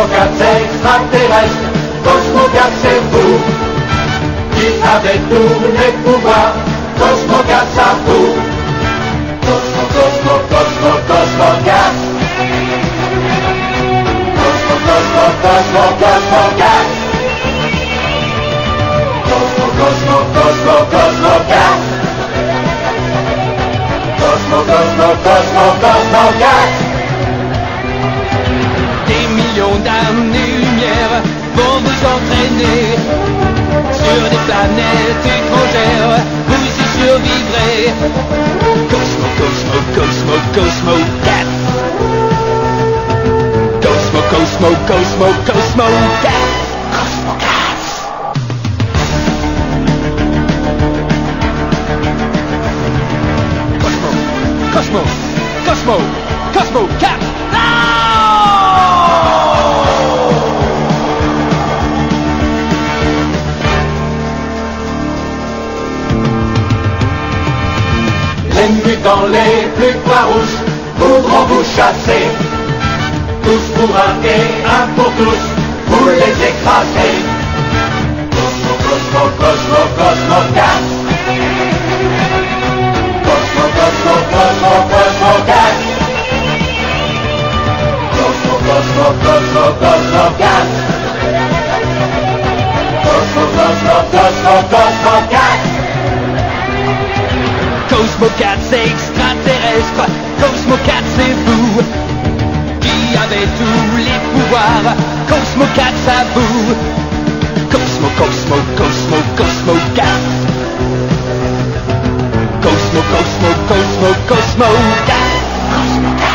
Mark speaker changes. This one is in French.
Speaker 1: democrația-i Cosmoviața tu Kita de tu ne cuva Cosmoviața tu Cosmo, Cosmo, Cosmo, Cosmoviaț Cosmo, Cosmo, Cosmo, Cosmoviaț Cosmo, Cosmo, Cosmo, Cosmoviaț Cosmo, Cosmo, Cosmo,
Speaker 2: Cosmoviaț vont vous entraîner sur des planètes étrangères. Vous y survivrez. Cosmo, Cosmo, Cosmo, Cosmo, Cat. Cosmo, Cosmo, Cosmo, Cosmo, Cat. Cosmo. Cosmo, Cosmo, Cosmo, Cosmo, Cat.
Speaker 1: Les mutants les plus farouches voudront vous chasser. Tous pour un et un pour tous, vous les écrasez. Cosmo, Cosmo, Cosmo, Cosmo, Cat. Cosmo, Cosmo, Cosmo, Cosmo, Cat. Cosmo, Cosmo, Cosmo, Cosmo, Cat. Cosmo, Cosmo, Cosmo, Cosmo, Cat.
Speaker 2: Cosmo Cat c'est extraterrestre, Cosmo Cat c'est vous Qui avez tous les pouvoirs, Cosmo Cat à vous. Cosmo, Cosmo, Cosmo, Cosmo Cat Cosmo, Cosmo, Cosmo, Cosmo Cat